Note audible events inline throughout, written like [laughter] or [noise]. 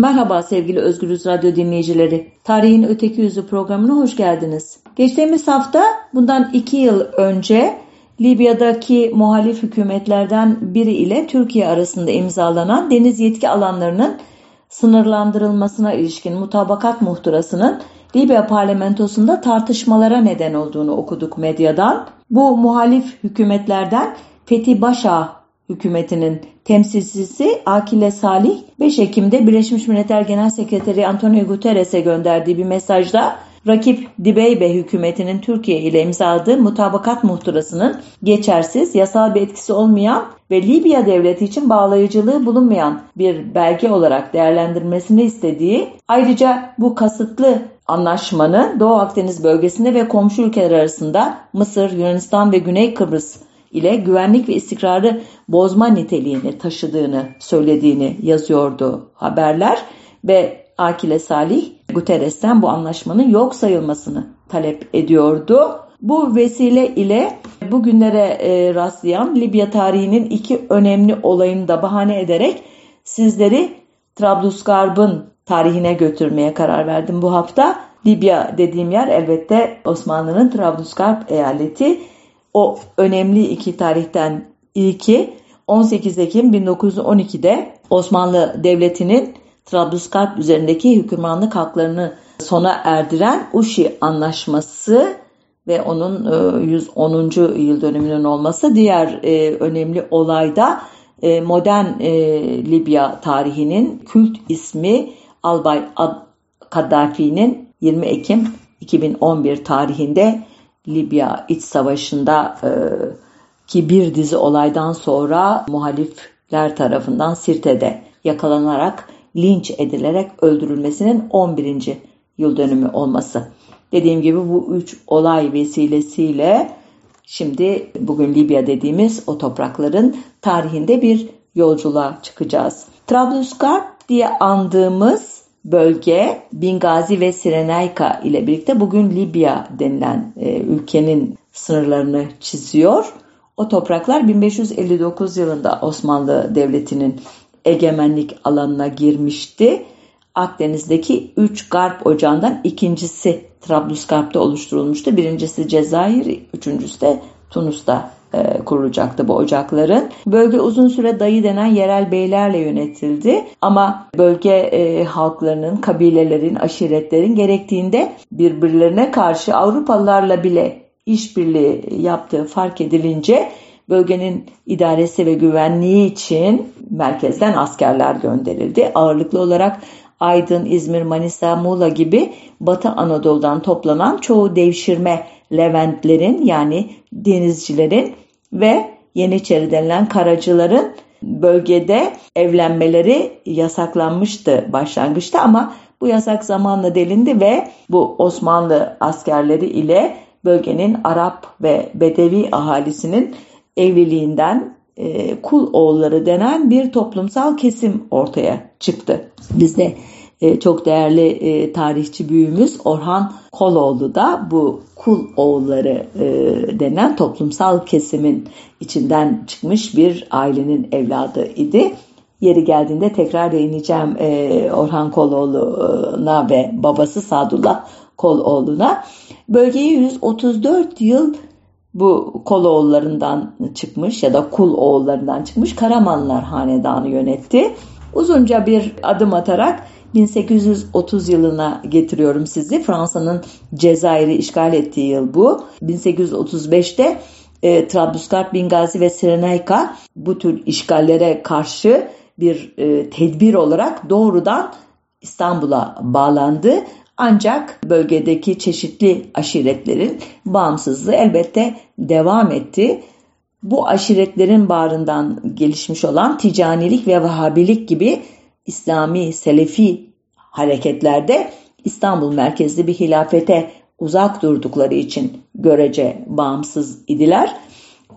Merhaba sevgili Özgürüz Radyo dinleyicileri. Tarihin Öteki Yüzü programına hoş geldiniz. Geçtiğimiz hafta bundan iki yıl önce Libya'daki muhalif hükümetlerden biri ile Türkiye arasında imzalanan deniz yetki alanlarının sınırlandırılmasına ilişkin mutabakat muhtırasının Libya parlamentosunda tartışmalara neden olduğunu okuduk medyadan. Bu muhalif hükümetlerden Fethi Başa hükümetinin temsilcisi Akile Salih 5 Ekim'de Birleşmiş Milletler Genel Sekreteri Antonio Guterres'e gönderdiği bir mesajda rakip Dibeybe hükümetinin Türkiye ile imzaladığı mutabakat muhtırasının geçersiz, yasal bir etkisi olmayan ve Libya devleti için bağlayıcılığı bulunmayan bir belge olarak değerlendirmesini istediği, ayrıca bu kasıtlı anlaşmanın Doğu Akdeniz bölgesinde ve komşu ülkeler arasında Mısır, Yunanistan ve Güney Kıbrıs ile güvenlik ve istikrarı bozma niteliğini taşıdığını söylediğini yazıyordu haberler ve Akile Salih Guterres'ten bu anlaşmanın yok sayılmasını talep ediyordu. Bu vesile ile bugünlere e, rastlayan Libya tarihinin iki önemli olayını da bahane ederek sizleri Trablusgarb'ın tarihine götürmeye karar verdim bu hafta. Libya dediğim yer elbette Osmanlı'nın Trablusgarp eyaleti. O önemli iki tarihten ilki 18 Ekim 1912'de Osmanlı Devleti'nin Trablusgarp üzerindeki hükümranlık haklarını sona erdiren Uşi Anlaşması ve onun 110. E, yıl dönümünün olması diğer e, önemli olayda e, modern Libya tarihinin kült ismi Albay Kaddafi'nin 20 Ekim 2011 tarihinde Libya iç savaşında ki bir dizi olaydan sonra muhalifler tarafından Sirte'de yakalanarak linç edilerek öldürülmesinin 11. yıl dönümü olması. Dediğim gibi bu üç olay vesilesiyle şimdi bugün Libya dediğimiz o toprakların tarihinde bir yolculuğa çıkacağız. Trablusgarp diye andığımız bölge Bingazi ve Sirenayka ile birlikte bugün Libya denilen e, ülkenin sınırlarını çiziyor. O topraklar 1559 yılında Osmanlı Devleti'nin egemenlik alanına girmişti. Akdeniz'deki 3 garp ocağından ikincisi Trablusgarp'ta oluşturulmuştu. Birincisi Cezayir, üçüncüsü de Tunus'ta e, kurulacaktı bu ocakların. Bölge uzun süre dayı denen yerel beylerle yönetildi ama bölge e, halklarının, kabilelerin, aşiretlerin gerektiğinde birbirlerine karşı Avrupalılarla bile işbirliği yaptığı fark edilince bölgenin idaresi ve güvenliği için merkezden askerler gönderildi. Ağırlıklı olarak Aydın, İzmir, Manisa, Muğla gibi Batı Anadolu'dan toplanan çoğu devşirme Leventlerin yani denizcilerin ve Yeniçeri denilen karacıların bölgede evlenmeleri yasaklanmıştı başlangıçta ama bu yasak zamanla delindi ve bu Osmanlı askerleri ile bölgenin Arap ve Bedevi ahalisinin evliliğinden e, kul oğulları denen bir toplumsal kesim ortaya çıktı. Bizde e, çok değerli e, tarihçi büyüğümüz Orhan Koloğlu da bu kul oğulları denen toplumsal kesimin içinden çıkmış bir ailenin evladı idi. Yeri geldiğinde tekrar değineceğim e, Orhan Koloğlu'na ve babası Sadullah Koloğlu'na. Bölgeyi 134 yıl bu Koloğullarından çıkmış ya da Kul oğullarından çıkmış Karamanlar Hanedanı yönetti. Uzunca bir adım atarak 1830 yılına getiriyorum sizi. Fransa'nın Cezayir'i işgal ettiği yıl bu. 1835'te e, Trablusgarp, Bingazi ve Sirenayka bu tür işgallere karşı bir e, tedbir olarak doğrudan İstanbul'a bağlandı. Ancak bölgedeki çeşitli aşiretlerin bağımsızlığı elbette devam etti. Bu aşiretlerin bağrından gelişmiş olan ticanilik ve vahabilik gibi İslami, Selefi hareketlerde İstanbul merkezli bir hilafete uzak durdukları için görece bağımsız idiler.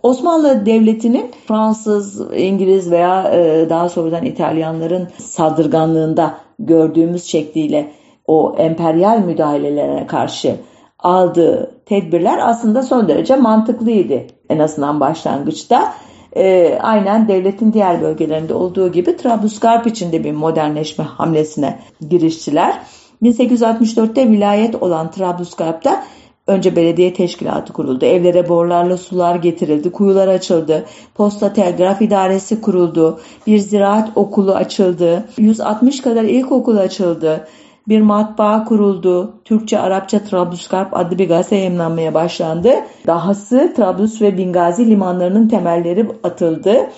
Osmanlı Devleti'nin Fransız, İngiliz veya e, daha sonradan İtalyanların saldırganlığında gördüğümüz şekliyle o emperyal müdahalelerine karşı aldığı tedbirler aslında son derece mantıklıydı en azından başlangıçta. e, aynen devletin diğer bölgelerinde olduğu gibi Trablusgarp içinde bir modernleşme hamlesine giriştiler. 1864'te vilayet olan Trablusgarp'ta Önce belediye teşkilatı kuruldu. Evlere borlarla sular getirildi. Kuyular açıldı. Posta telgraf idaresi kuruldu. Bir ziraat okulu açıldı. 160 kadar ilkokul açıldı. Bir matbaa kuruldu. Türkçe, Arapça Trablusgarp adlı bir gazete yayınlanmaya başlandı. Dahası Trablus ve Bingazi limanlarının temelleri atıldı.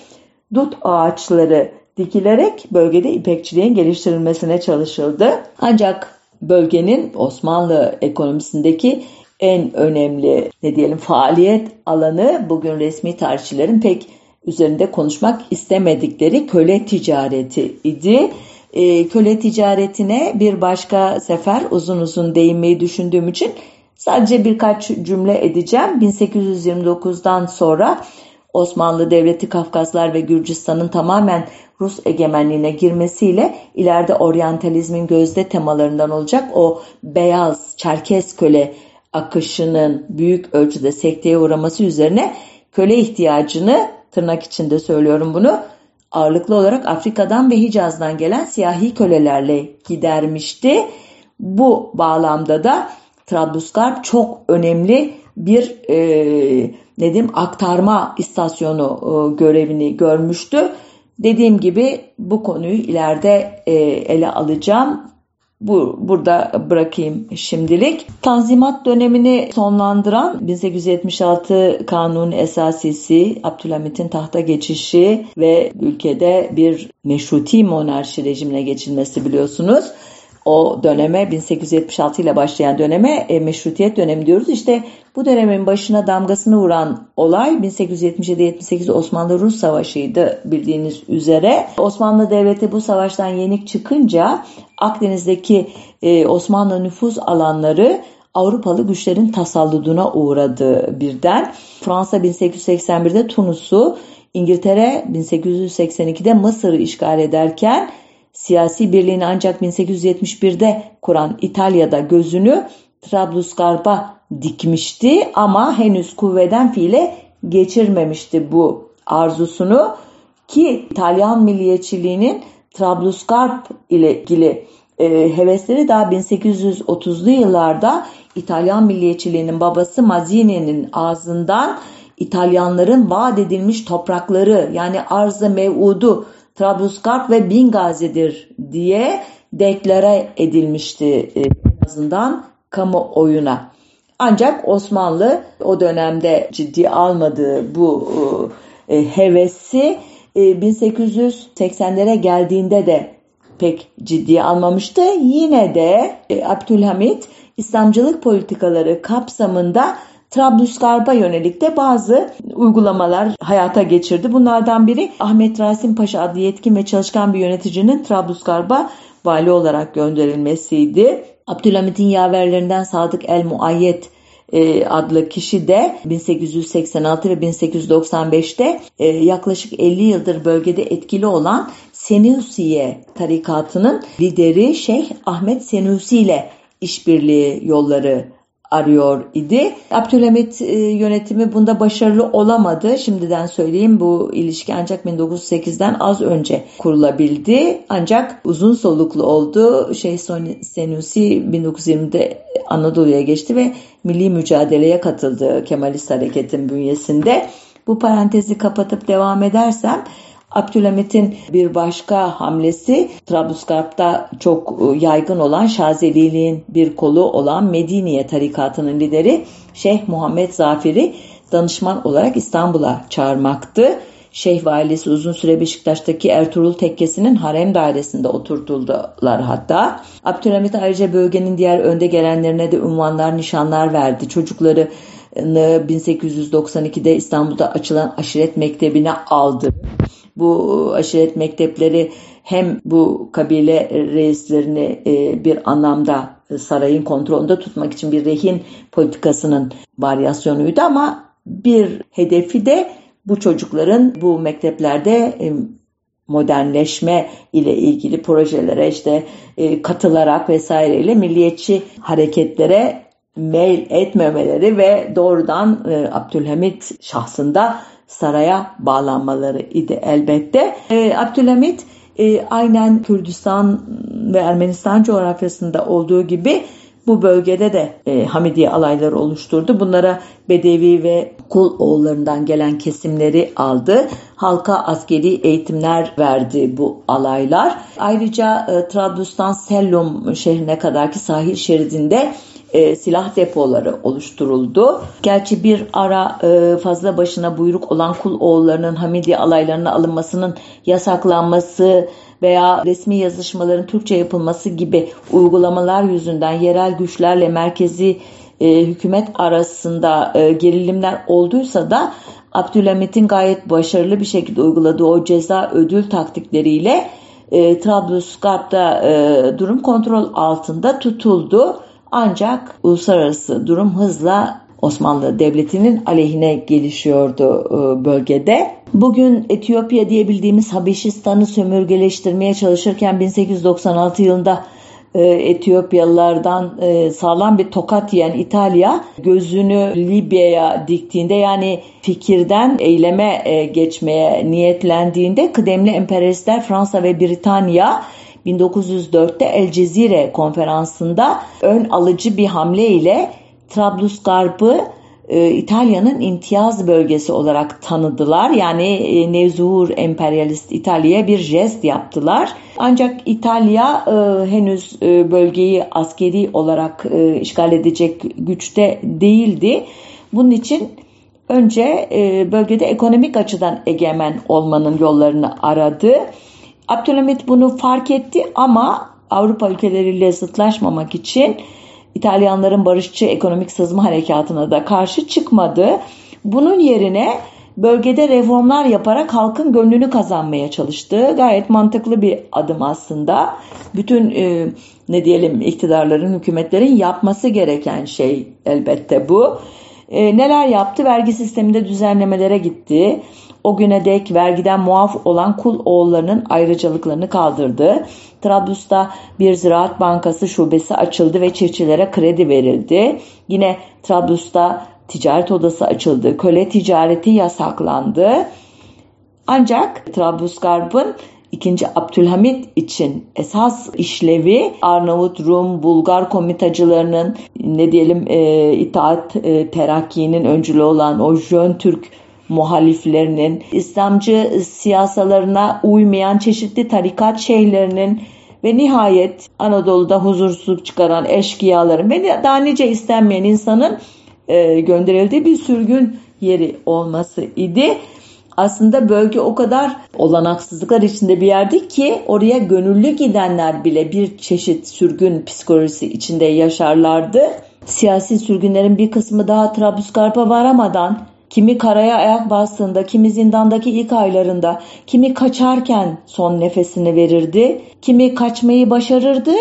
Dut ağaçları dikilerek bölgede ipekçiliğin geliştirilmesine çalışıldı. Ancak bölgenin Osmanlı ekonomisindeki en önemli ne diyelim faaliyet alanı bugün resmi tarihçilerin pek üzerinde konuşmak istemedikleri köle ticareti idi. E, köle ticaretine bir başka sefer uzun uzun değinmeyi düşündüğüm için sadece birkaç cümle edeceğim. 1829'dan sonra Osmanlı Devleti Kafkaslar ve Gürcistan'ın tamamen Rus egemenliğine girmesiyle ileride oryantalizmin gözde temalarından olacak o beyaz Çerkes köle akışının büyük ölçüde sekteye uğraması üzerine köle ihtiyacını tırnak içinde söylüyorum bunu ağırlıklı olarak Afrika'dan ve Hicaz'dan gelen siyahi kölelerle gidermişti. Bu bağlamda da Trablusgarp çok önemli bir e, ne diyeyim, aktarma istasyonu e, görevini görmüştü. Dediğim gibi bu konuyu ileride e, ele alacağım bu burada bırakayım şimdilik. Tanzimat dönemini sonlandıran 1876 Kanun Esasisi, Abdülhamit'in tahta geçişi ve ülkede bir meşruti monarşi rejimine geçilmesi biliyorsunuz o döneme 1876 ile başlayan döneme e, meşrutiyet dönemi diyoruz. İşte bu dönemin başına damgasını vuran olay 1877-78 Osmanlı-Rus Savaşı'ydı bildiğiniz üzere. Osmanlı Devleti bu savaştan yenik çıkınca Akdeniz'deki e, Osmanlı nüfuz alanları Avrupalı güçlerin tasalluduna uğradı birden. Fransa 1881'de Tunus'u, İngiltere 1882'de Mısır'ı işgal ederken siyasi birliğini ancak 1871'de kuran İtalya'da gözünü Trablusgarp'a dikmişti ama henüz kuvveden fiile geçirmemişti bu arzusunu ki İtalyan milliyetçiliğinin Trablusgarp ile ilgili e, hevesleri daha 1830'lu yıllarda İtalyan milliyetçiliğinin babası Mazzini'nin ağzından İtalyanların vaat edilmiş toprakları yani arz-ı mev'udu Trablusgarp ve Bingazi'dir diye deklare edilmişti e, en azından kamuoyuna. Ancak Osmanlı o dönemde ciddi almadığı bu e, hevesi 1880'lere e, geldiğinde de pek ciddiye almamıştı. Yine de Abdülhamit İslamcılık politikaları kapsamında Trablusgarp'a yönelik de bazı uygulamalar hayata geçirdi. Bunlardan biri Ahmet Rasim Paşa adlı yetkin ve çalışkan bir yöneticinin Trablusgarp'a vali olarak gönderilmesiydi. Abdülhamit'in yaverlerinden Sadık El Muayyet e, adlı kişi de 1886 ve 1895'te e, yaklaşık 50 yıldır bölgede etkili olan Senusiye tarikatının lideri Şeyh Ahmet Senusi ile işbirliği yolları arıyor idi. Abdülhamit e, yönetimi bunda başarılı olamadı. Şimdiden söyleyeyim bu ilişki ancak 1908'den az önce kurulabildi. Ancak uzun soluklu oldu. Şeyh Senusi 1920'de Anadolu'ya geçti ve milli mücadeleye katıldı Kemalist hareketin bünyesinde. Bu parantezi kapatıp devam edersem Abdülhamit'in bir başka hamlesi Trablusgarp'ta çok e, yaygın olan Şazeliliğin bir kolu olan Mediniye tarikatının lideri Şeyh Muhammed Zafir'i danışman olarak İstanbul'a çağırmaktı. Şeyh valisi uzun süre Beşiktaş'taki Ertuğrul Tekkesi'nin harem dairesinde oturtuldular hatta. Abdülhamit ayrıca bölgenin diğer önde gelenlerine de unvanlar, nişanlar verdi. Çocukları 1892'de İstanbul'da açılan aşiret mektebine aldı. Bu aşiret mektepleri hem bu kabile reislerini e, bir anlamda sarayın kontrolünde tutmak için bir rehin politikasının varyasyonuydu ama bir hedefi de bu çocukların bu mekteplerde e, modernleşme ile ilgili projelere işte e, katılarak vesaireyle milliyetçi hareketlere mail etmemeleri ve doğrudan Abdülhamit şahsında saraya bağlanmaları idi elbette. E, Abdülhamit e, aynen Kürdistan ve Ermenistan coğrafyasında olduğu gibi bu bölgede de e, Hamidiye alayları oluşturdu. Bunlara Bedevi ve kul oğullarından gelen kesimleri aldı. Halka askeri eğitimler verdi bu alaylar. Ayrıca e, Trablus'tan Sellum şehrine kadarki sahil şeridinde e, silah depoları oluşturuldu. Gerçi bir ara e, fazla başına buyruk olan kul oğullarının Hamidiye alaylarına alınmasının yasaklanması veya resmi yazışmaların Türkçe yapılması gibi uygulamalar yüzünden yerel güçlerle merkezi e, hükümet arasında e, gerilimler olduysa da Abdülhamit'in gayet başarılı bir şekilde uyguladığı o ceza ödül taktikleriyle e, Trablusgarp'ta e, durum kontrol altında tutuldu. Ancak uluslararası durum hızla Osmanlı Devleti'nin aleyhine gelişiyordu e, bölgede. Bugün Etiyopya diye bildiğimiz Habeşistan'ı sömürgeleştirmeye çalışırken 1896 yılında e, Etiyopyalılardan e, sağlam bir tokat yiyen İtalya gözünü Libya'ya diktiğinde yani fikirden eyleme geçmeye niyetlendiğinde kıdemli emperyalistler Fransa ve Britanya 1904'te El Cezire konferansında ön alıcı bir hamle ile Trablusgarp'ı e, İtalya'nın imtiyaz bölgesi olarak tanıdılar. Yani e, Nevzuhur emperyalist İtalya'ya bir jest yaptılar. Ancak İtalya e, henüz e, bölgeyi askeri olarak e, işgal edecek güçte değildi. Bunun için önce e, bölgede ekonomik açıdan egemen olmanın yollarını aradı. Abdülhamit bunu fark etti ama Avrupa ülkeleriyle zıtlaşmamak için İtalyanların barışçı ekonomik sızma harekatına da karşı çıkmadı. Bunun yerine bölgede reformlar yaparak halkın gönlünü kazanmaya çalıştı. Gayet mantıklı bir adım aslında. Bütün e, ne diyelim iktidarların, hükümetlerin yapması gereken şey elbette bu. E, neler yaptı? Vergi sisteminde düzenlemelere gitti. O güne dek vergiden muaf olan kul oğullarının ayrıcalıklarını kaldırdı. Trablus'ta bir ziraat bankası şubesi açıldı ve çiftçilere kredi verildi. Yine Trablus'ta ticaret odası açıldı. Köle ticareti yasaklandı. Ancak Trablusgarp'ın 2. Abdülhamit için esas işlevi Arnavut, Rum, Bulgar komitacılarının ne diyelim e, itaat e, terakkinin öncülü olan o Jön Türk muhaliflerinin, İslamcı siyasalarına uymayan çeşitli tarikat şeyhlerinin ve nihayet Anadolu'da huzursuzluk çıkaran eşkıyaların ve daha nice istenmeyen insanın e, gönderildiği bir sürgün yeri olması idi. Aslında bölge o kadar olanaksızlıklar içinde bir yerdi ki oraya gönüllü gidenler bile bir çeşit sürgün psikolojisi içinde yaşarlardı. Siyasi sürgünlerin bir kısmı daha Trablusgarp'a varamadan Kimi karaya ayak bastığında, kimi zindandaki ilk aylarında, kimi kaçarken son nefesini verirdi, kimi kaçmayı başarırdı.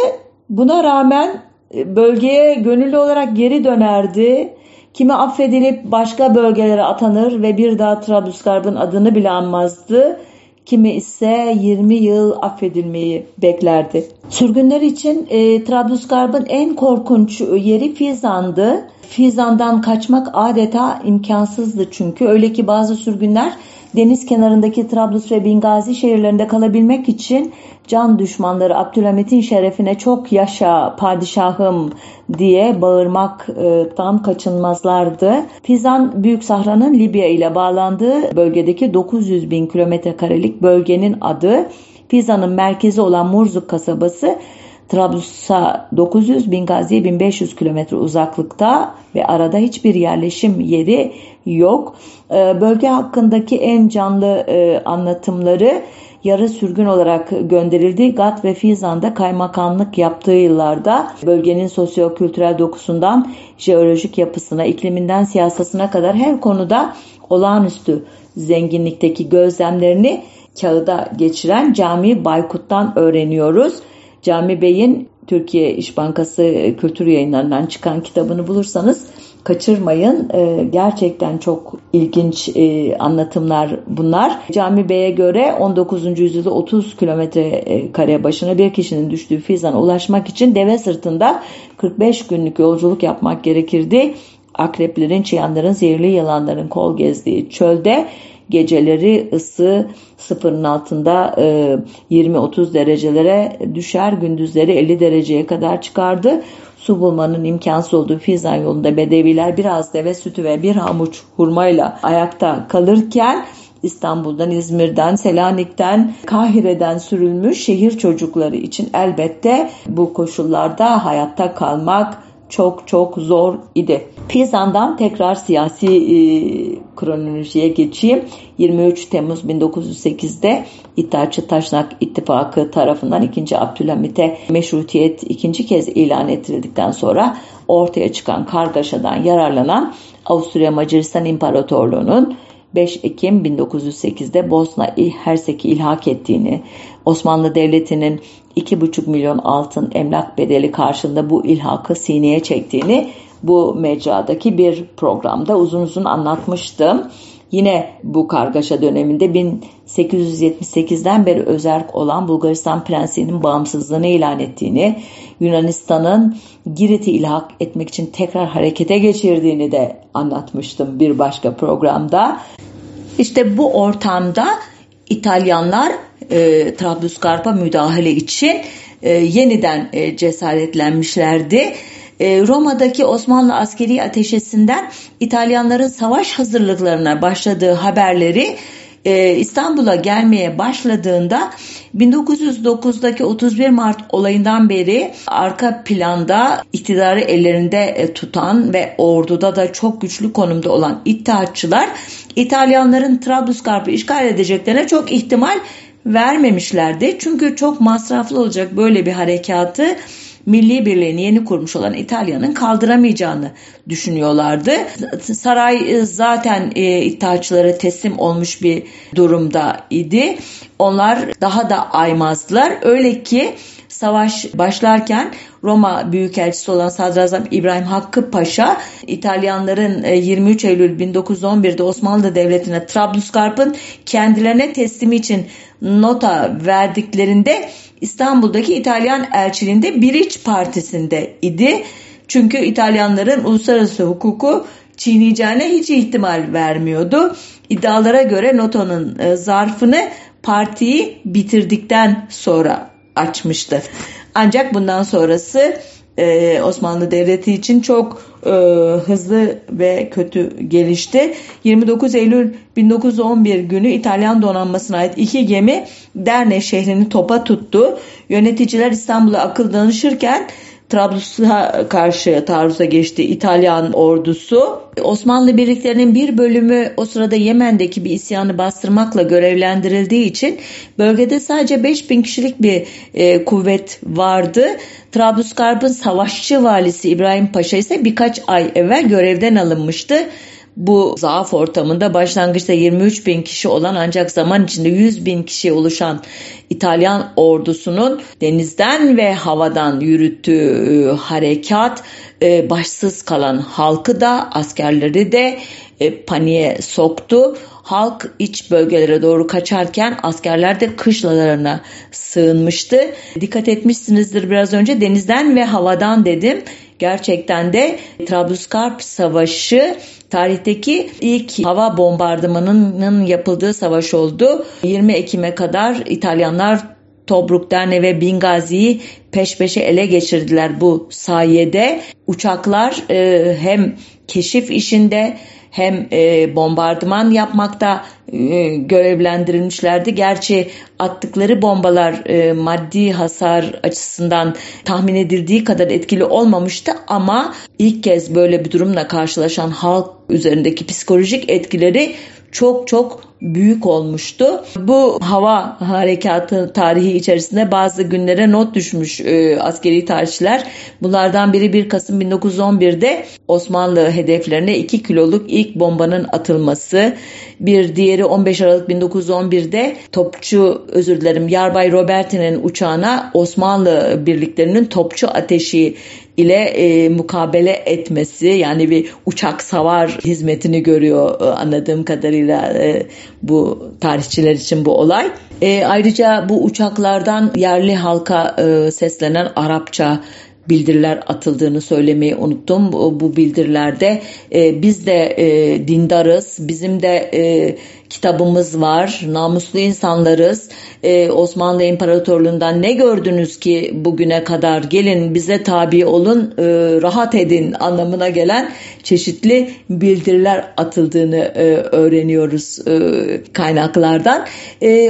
Buna rağmen e, bölgeye gönüllü olarak geri dönerdi. Kimi affedilip başka bölgelere atanır ve bir daha Trablusgarp'ın adını bile anmazdı. Kimi ise 20 yıl affedilmeyi beklerdi. Sürgünler için e, Trablusgarp'ın en korkunç yeri Fizan'dı. Fizan'dan kaçmak adeta imkansızdı çünkü öyle ki bazı sürgünler deniz kenarındaki Trablus ve Bingazi şehirlerinde kalabilmek için can düşmanları Abdülhamit'in şerefine çok yaşa padişahım diye bağırmaktan kaçınmazlardı. Pizan Büyük Sahra'nın Libya ile bağlandığı bölgedeki 900 bin kilometre karelik bölgenin adı. Piza'nın merkezi olan Murzuk kasabası Trablus'a 900, Bingazi'ye 1500 kilometre uzaklıkta ve arada hiçbir yerleşim yeri yok. Ee, bölge hakkındaki en canlı e, anlatımları yarı sürgün olarak gönderildi. Gat ve Fizan'da kaymakamlık yaptığı yıllarda bölgenin sosyo-kültürel dokusundan jeolojik yapısına, ikliminden siyasasına kadar her konuda olağanüstü zenginlikteki gözlemlerini kağıda geçiren Cami Baykut'tan öğreniyoruz. Cami Bey'in Türkiye İş Bankası Kültür Yayınlarından çıkan kitabını bulursanız kaçırmayın. Ee, gerçekten çok ilginç e, anlatımlar bunlar. Cami Bey'e göre 19. yüzyılda 30 kilometre e, kare başına bir kişinin düştüğü Fizan'a ulaşmak için deve sırtında 45 günlük yolculuk yapmak gerekirdi. Akreplerin, çıyanların, zehirli yılanların kol gezdiği çölde geceleri ısı sıfırın altında e, 20-30 derecelere düşer gündüzleri 50 dereceye kadar çıkardı. Su bulmanın imkansız olduğu Fizan yolunda bedeviler biraz deve sütü ve bir hamuç hurmayla ayakta kalırken İstanbul'dan, İzmir'den, Selanik'ten, Kahire'den sürülmüş şehir çocukları için elbette bu koşullarda hayatta kalmak çok çok zor idi. Pizan'dan tekrar siyasi e, kronolojiye geçeyim. 23 Temmuz 1908'de İttihatçı Taşnak İttifakı tarafından 2. Abdülhamit'e meşrutiyet ikinci kez ilan edildikten sonra ortaya çıkan kargaşadan yararlanan Avusturya Macaristan İmparatorluğu'nun 5 Ekim 1908'de Bosna Hersek'i ilhak ettiğini, Osmanlı Devleti'nin 2,5 milyon altın emlak bedeli karşılığında bu ilhakı sineye çektiğini bu mecradaki bir programda uzun uzun anlatmıştım. Yine bu kargaşa döneminde 1878'den beri özerk olan Bulgaristan Prensi'nin bağımsızlığını ilan ettiğini, Yunanistan'ın Girit'i ilhak etmek için tekrar harekete geçirdiğini de anlatmıştım bir başka programda. İşte bu ortamda İtalyanlar e, Trablusgarp'a müdahale için e, yeniden e, cesaretlenmişlerdi. E, Roma'daki Osmanlı askeri ateşesinden İtalyanların savaş hazırlıklarına başladığı haberleri e, İstanbul'a gelmeye başladığında 1909'daki 31 Mart olayından beri arka planda iktidarı ellerinde e, tutan ve orduda da çok güçlü konumda olan İttihatçılar İtalyanların Trablusgarp'ı işgal edeceklerine çok ihtimal vermemişlerdi. Çünkü çok masraflı olacak böyle bir harekatı milli birliğini yeni kurmuş olan İtalya'nın kaldıramayacağını düşünüyorlardı. Saray e, zaten e, İttihatçılara teslim olmuş bir durumda idi. Onlar daha da aymazdılar. Öyle ki savaş başlarken Roma Büyükelçisi olan Sadrazam İbrahim Hakkı Paşa İtalyanların 23 e, Eylül 1911'de Osmanlı Devleti'ne Trablusgarp'ın kendilerine teslimi için nota verdiklerinde İstanbul'daki İtalyan elçiliğinde Biriç Partisi'nde idi. Çünkü İtalyanların uluslararası hukuku çiğneyeceğine hiç ihtimal vermiyordu. İddialara göre notanın e, zarfını partiyi bitirdikten sonra açmıştı. Ancak bundan sonrası e, Osmanlı Devleti için çok e, hızlı ve kötü gelişti. 29 Eylül 1911 günü İtalyan donanmasına ait iki gemi Derne şehrini topa tuttu. Yöneticiler İstanbul'a akıl danışırken Trablus'a karşı taarruza geçti İtalyan ordusu. Osmanlı birliklerinin bir bölümü o sırada Yemen'deki bir isyanı bastırmakla görevlendirildiği için bölgede sadece 5000 kişilik bir e, kuvvet vardı. Trablusgarp'ın savaşçı valisi İbrahim Paşa ise birkaç ay evvel görevden alınmıştı. Bu zaaf ortamında başlangıçta 23 bin kişi olan ancak zaman içinde 100 bin kişiye oluşan İtalyan ordusunun denizden ve havadan yürüttüğü e, harekat e, başsız kalan halkı da askerleri de e, paniğe soktu. Halk iç bölgelere doğru kaçarken askerler de kışlalarına sığınmıştı. Dikkat etmişsinizdir biraz önce denizden ve havadan dedim. Gerçekten de Trablusgarp Savaşı tarihteki ilk hava bombardımanının yapıldığı savaş oldu. 20 Ekim'e kadar İtalyanlar Tobruk, Derne ve Bingazi'yi peş peşe ele geçirdiler bu sayede. Uçaklar e, hem keşif işinde hem e, bombardıman yapmakta e, görevlendirilmişlerdi. Gerçi attıkları bombalar e, maddi hasar açısından tahmin edildiği kadar etkili olmamıştı ama ilk kez böyle bir durumla karşılaşan halk üzerindeki psikolojik etkileri çok çok büyük olmuştu. Bu hava harekatı tarihi içerisinde bazı günlere not düşmüş e, askeri tarihçiler. Bunlardan biri 1 Kasım 1911'de Osmanlı hedeflerine 2 kiloluk ilk bombanın atılması. Bir diğeri 15 Aralık 1911'de topçu özür dilerim Yarbay Roberti'nin uçağına Osmanlı birliklerinin topçu ateşi ile e, mukabele etmesi yani bir uçak savar hizmetini görüyor e, anladığım kadarıyla e, bu tarihçiler için bu olay. E, ayrıca bu uçaklardan yerli halka e, seslenen Arapça bildiriler atıldığını söylemeyi unuttum. Bu, bildirilerde e, biz de e, dindarız, bizim de e, kitabımız var, namuslu insanlarız. Osmanlı İmparatorluğundan ne gördünüz ki bugüne kadar gelin bize tabi olun, rahat edin anlamına gelen çeşitli bildiriler atıldığını öğreniyoruz kaynaklardan.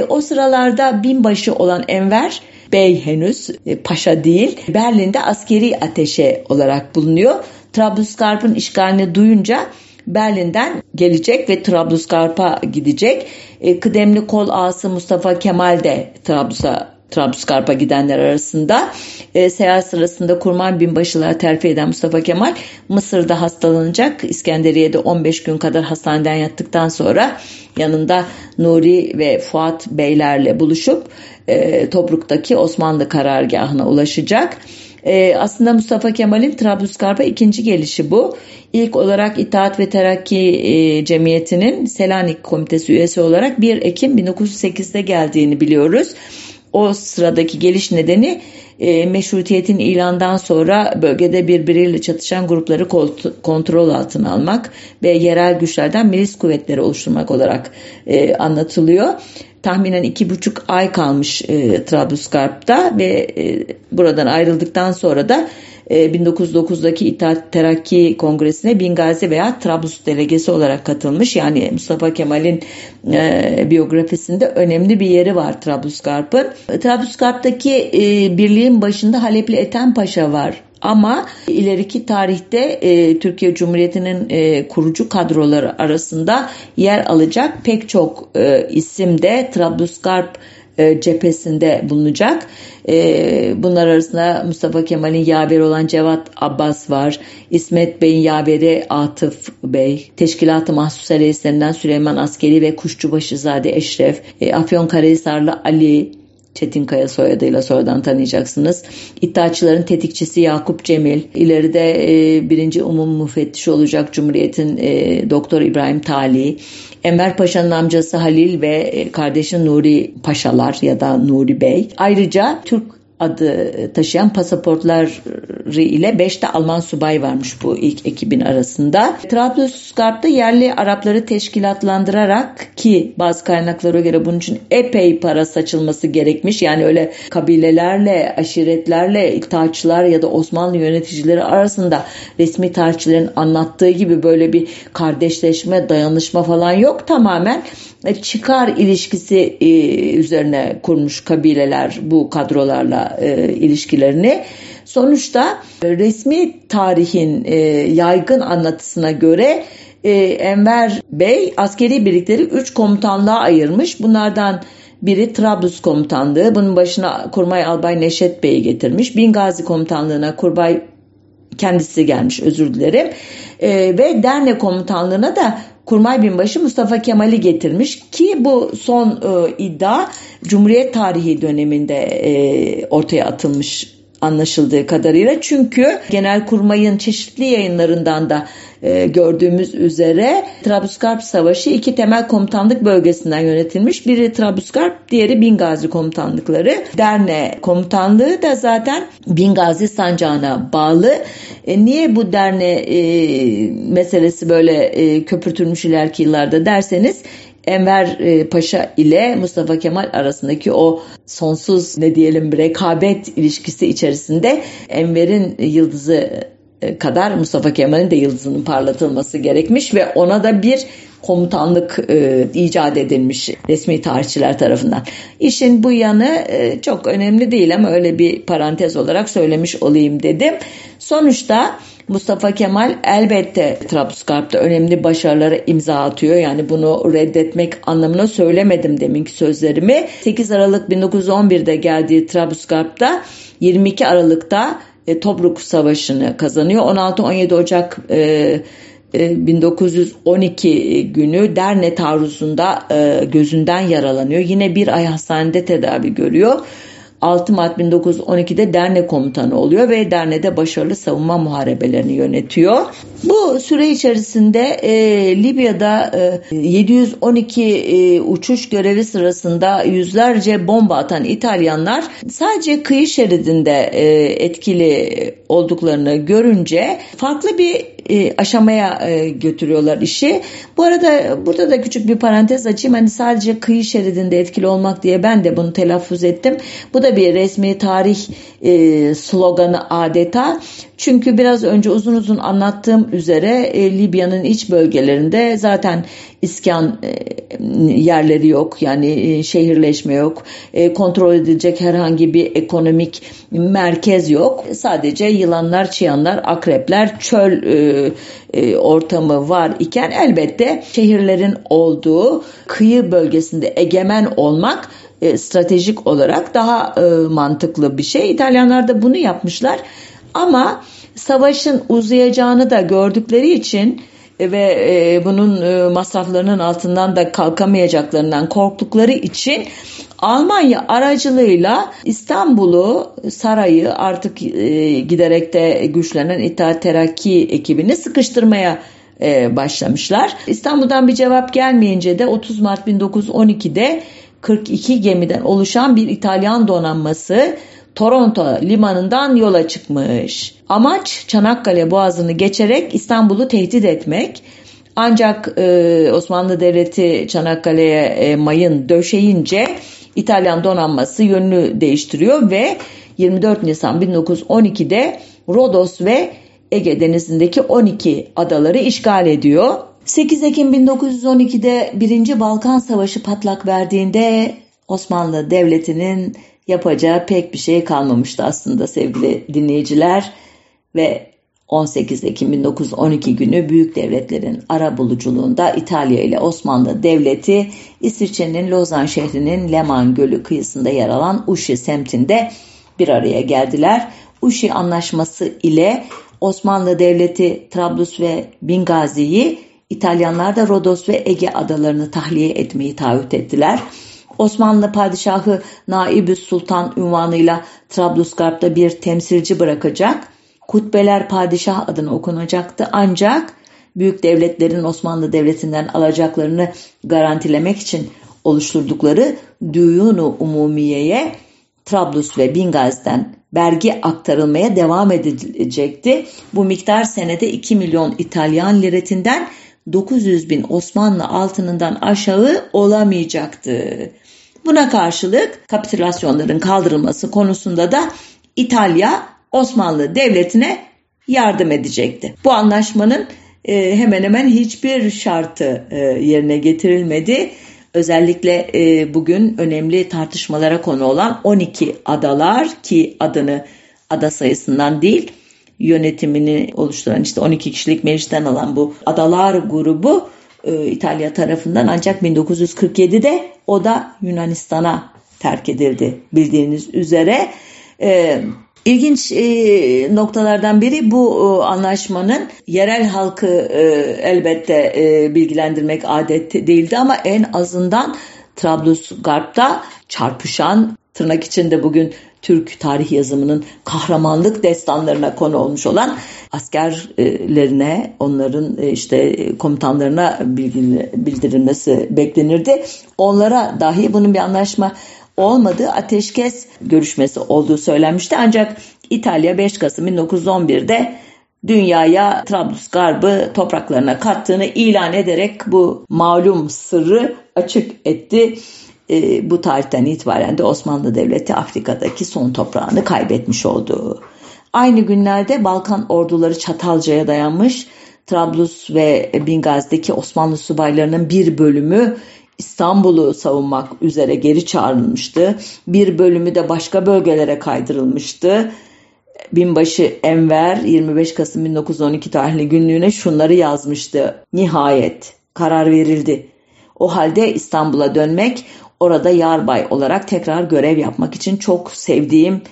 O sıralarda binbaşı olan Enver Bey henüz e, paşa değil Berlin'de askeri ateşe olarak bulunuyor. Trablusgarp'ın işgalini duyunca Berlin'den gelecek ve Trablusgarp'a gidecek. E, kıdemli kol ağası Mustafa Kemal de Trablus'a Trablusgarp'a gidenler arasında e, seyahat sırasında kurman binbaşılığa terfi eden Mustafa Kemal Mısır'da hastalanacak. İskenderiye'de 15 gün kadar hastaneden yattıktan sonra yanında Nuri ve Fuat Beylerle buluşup e, Tobruk'taki Osmanlı karargahına ulaşacak. E, aslında Mustafa Kemal'in Trablusgarp'a ikinci gelişi bu. İlk olarak İttihat ve Terakki e, Cemiyeti'nin Selanik Komitesi üyesi olarak 1 Ekim 1908'de geldiğini biliyoruz. O sıradaki geliş nedeni e, meşrutiyetin ilandan sonra bölgede birbiriyle çatışan grupları kontrol altına almak ve yerel güçlerden milis kuvvetleri oluşturmak olarak e, anlatılıyor. Tahminen iki buçuk ay kalmış e, Trablusgarp'ta ve e, buradan ayrıldıktan sonra da 1909'daki İttihat Terakki Kongresi'ne Bingazi veya Trablus delegesi olarak katılmış. Yani Mustafa Kemal'in e, biyografisinde önemli bir yeri var Trablusgarp'ın. Trablusgarp'taki e, birliğin başında Halepli Ethem Paşa var. Ama ileriki tarihte e, Türkiye Cumhuriyeti'nin e, kurucu kadroları arasında yer alacak pek çok e, isim de Trablusgarp e, cephesinde bulunacak. E, bunlar arasında Mustafa Kemal'in yaveri olan Cevat Abbas var. İsmet Bey'in yaveri Atıf Bey. Teşkilat-ı Mahsus Reislerinden Süleyman Askeri ve Kuşçubaşızade Eşref. E, Afyonkarahisarlı Ali Çetinkaya soyadıyla sonradan tanıyacaksınız. İddiaçıların tetikçisi Yakup Cemil, ileride e, birinci umum müfettiş olacak Cumhuriyet'in e, Doktor İbrahim Tali, Enver Paşa'nın amcası Halil ve e, kardeşi Nuri Paşalar ya da Nuri Bey. Ayrıca Türk adı taşıyan pasaportları ile 5 de Alman subay varmış bu ilk ekibin arasında. Trablusgarp'ta yerli Arapları teşkilatlandırarak ki bazı kaynaklara göre bunun için epey para saçılması gerekmiş. Yani öyle kabilelerle, aşiretlerle, iktidarçılar ya da Osmanlı yöneticileri arasında resmi tarihçilerin anlattığı gibi böyle bir kardeşleşme, dayanışma falan yok. Tamamen çıkar ilişkisi e, üzerine kurmuş kabileler bu kadrolarla e, ilişkilerini. Sonuçta resmi tarihin e, yaygın anlatısına göre Enver Bey askeri birlikleri 3 komutanlığa ayırmış. Bunlardan biri Trablus komutanlığı. Bunun başına Kurmay Albay Neşet Bey'i getirmiş. Bingazi komutanlığına Kurbay kendisi gelmiş özür dilerim. E, ve Derne komutanlığına da Kurmay Binbaşı Mustafa Kemal'i getirmiş ki bu son e, iddia Cumhuriyet tarihi döneminde e, ortaya atılmış anlaşıldığı kadarıyla. Çünkü genel kurmayın çeşitli yayınlarından da e, gördüğümüz üzere Trablusgarp Savaşı iki temel komutanlık bölgesinden yönetilmiş. Biri Trablusgarp, diğeri Bingazi komutanlıkları. Derne komutanlığı da zaten Bingazi sancağına bağlı. E, niye bu Derne e, meselesi böyle e, köpürtülmüş ileriki yıllarda derseniz Enver e, Paşa ile Mustafa Kemal arasındaki o sonsuz ne diyelim rekabet ilişkisi içerisinde Enver'in yıldızı e, kadar Mustafa Kemal'in de yıldızının parlatılması gerekmiş ve ona da bir komutanlık e, icat edilmiş resmi tarihçiler tarafından. İşin bu yanı e, çok önemli değil ama öyle bir parantez olarak söylemiş olayım dedim. Sonuçta Mustafa Kemal elbette Trablusgarp'ta önemli başarılara imza atıyor. Yani bunu reddetmek anlamına söylemedim deminki sözlerimi. 8 Aralık 1911'de geldiği Trablusgarp'ta 22 Aralık'ta e, Tobruk Savaşı'nı kazanıyor. 16-17 Ocak e, 1912 e, günü Derne taarruzunda e, gözünden yaralanıyor. Yine bir ay hastanede tedavi görüyor. 6 Mart 1912'de dernek komutanı oluyor ve dernede başarılı savunma muharebelerini yönetiyor. Bu süre içerisinde e, Libya'da e, 712 e, uçuş görevi sırasında yüzlerce bomba atan İtalyanlar sadece kıyı şeridinde e, etkili olduklarını görünce farklı bir e, aşamaya e, götürüyorlar işi. Bu arada burada da küçük bir parantez açayım. Hani sadece kıyı şeridinde etkili olmak diye ben de bunu telaffuz ettim. Bu da bir resmi tarih e, sloganı adeta. Çünkü biraz önce uzun uzun anlattığım üzere e, Libya'nın iç bölgelerinde zaten iskan e, yerleri yok. Yani e, şehirleşme yok. E, kontrol edilecek herhangi bir ekonomik merkez yok. Sadece yılanlar, çıyanlar, akrepler, çöl e, e, ortamı var iken elbette şehirlerin olduğu kıyı bölgesinde egemen olmak e, stratejik olarak daha e, mantıklı bir şey. İtalyanlar da bunu yapmışlar. Ama savaşın uzayacağını da gördükleri için ve e, bunun e, masraflarının altından da kalkamayacaklarından korktukları için Almanya aracılığıyla İstanbul'u sarayı artık e, giderek de güçlenen İttihat Terakki ekibini sıkıştırmaya e, başlamışlar. İstanbul'dan bir cevap gelmeyince de 30 Mart 1912'de 42 gemiden oluşan bir İtalyan donanması Toronto limanından yola çıkmış. Amaç Çanakkale Boğazı'nı geçerek İstanbul'u tehdit etmek. Ancak e, Osmanlı Devleti Çanakkale'ye e, mayın döşeyince İtalyan donanması yönünü değiştiriyor ve 24 Nisan 1912'de Rodos ve Ege Denizi'ndeki 12 adaları işgal ediyor. 8 Ekim 1912'de 1. Balkan Savaşı patlak verdiğinde Osmanlı Devleti'nin yapacağı pek bir şey kalmamıştı aslında sevgili dinleyiciler ve 18 Ekim 1912 günü büyük devletlerin ara buluculuğunda İtalya ile Osmanlı Devleti İsviçre'nin Lozan şehrinin Leman Gölü kıyısında yer alan Uşi semtinde bir araya geldiler. Uşi anlaşması ile Osmanlı Devleti Trablus ve Bingazi'yi İtalyanlar da Rodos ve Ege adalarını tahliye etmeyi taahhüt ettiler. Osmanlı Padişahı Naibüs Sultan ünvanıyla Trablusgarp'ta bir temsilci bırakacak. Kutbeler padişah adına okunacaktı ancak büyük devletlerin Osmanlı Devleti'nden alacaklarını garantilemek için oluşturdukları Düyunu Umumiye'ye Trablus ve Bingaz'den vergi aktarılmaya devam edilecekti. Bu miktar senede 2 milyon İtalyan liretinden 900 bin Osmanlı altınından aşağı olamayacaktı. Buna karşılık kapitülasyonların kaldırılması konusunda da İtalya Osmanlı Devleti'ne yardım edecekti. Bu anlaşmanın e, hemen hemen hiçbir şartı e, yerine getirilmedi. Özellikle e, bugün önemli tartışmalara konu olan 12 adalar ki adını ada sayısından değil yönetimini oluşturan işte 12 kişilik meclisten alan bu adalar grubu İtalya tarafından ancak 1947'de o da Yunanistan'a terk edildi bildiğiniz üzere. E, İlginç e, noktalardan biri bu e, anlaşmanın yerel halkı e, elbette e, bilgilendirmek adet değildi ama en azından Trablusgarp'ta çarpışan tırnak içinde bugün Türk tarih yazımının kahramanlık destanlarına konu olmuş olan askerlerine, onların e, işte komutanlarına bildirilmesi beklenirdi. Onlara dahi bunun bir anlaşma olmadığı ateşkes görüşmesi olduğu söylenmişti. Ancak İtalya 5 Kasım 1911'de dünyaya Trablusgarb'ı topraklarına kattığını ilan ederek bu malum sırrı açık etti. E, bu tarihten itibaren de Osmanlı Devleti Afrika'daki son toprağını kaybetmiş oldu. Aynı günlerde Balkan orduları Çatalca'ya dayanmış. Trablus ve Bingaz'daki Osmanlı subaylarının bir bölümü İstanbul'u savunmak üzere geri çağrılmıştı. Bir bölümü de başka bölgelere kaydırılmıştı. Binbaşı Enver 25 Kasım 1912 tarihli günlüğüne şunları yazmıştı. Nihayet karar verildi. O halde İstanbul'a dönmek, orada yarbay olarak tekrar görev yapmak için çok sevdiğim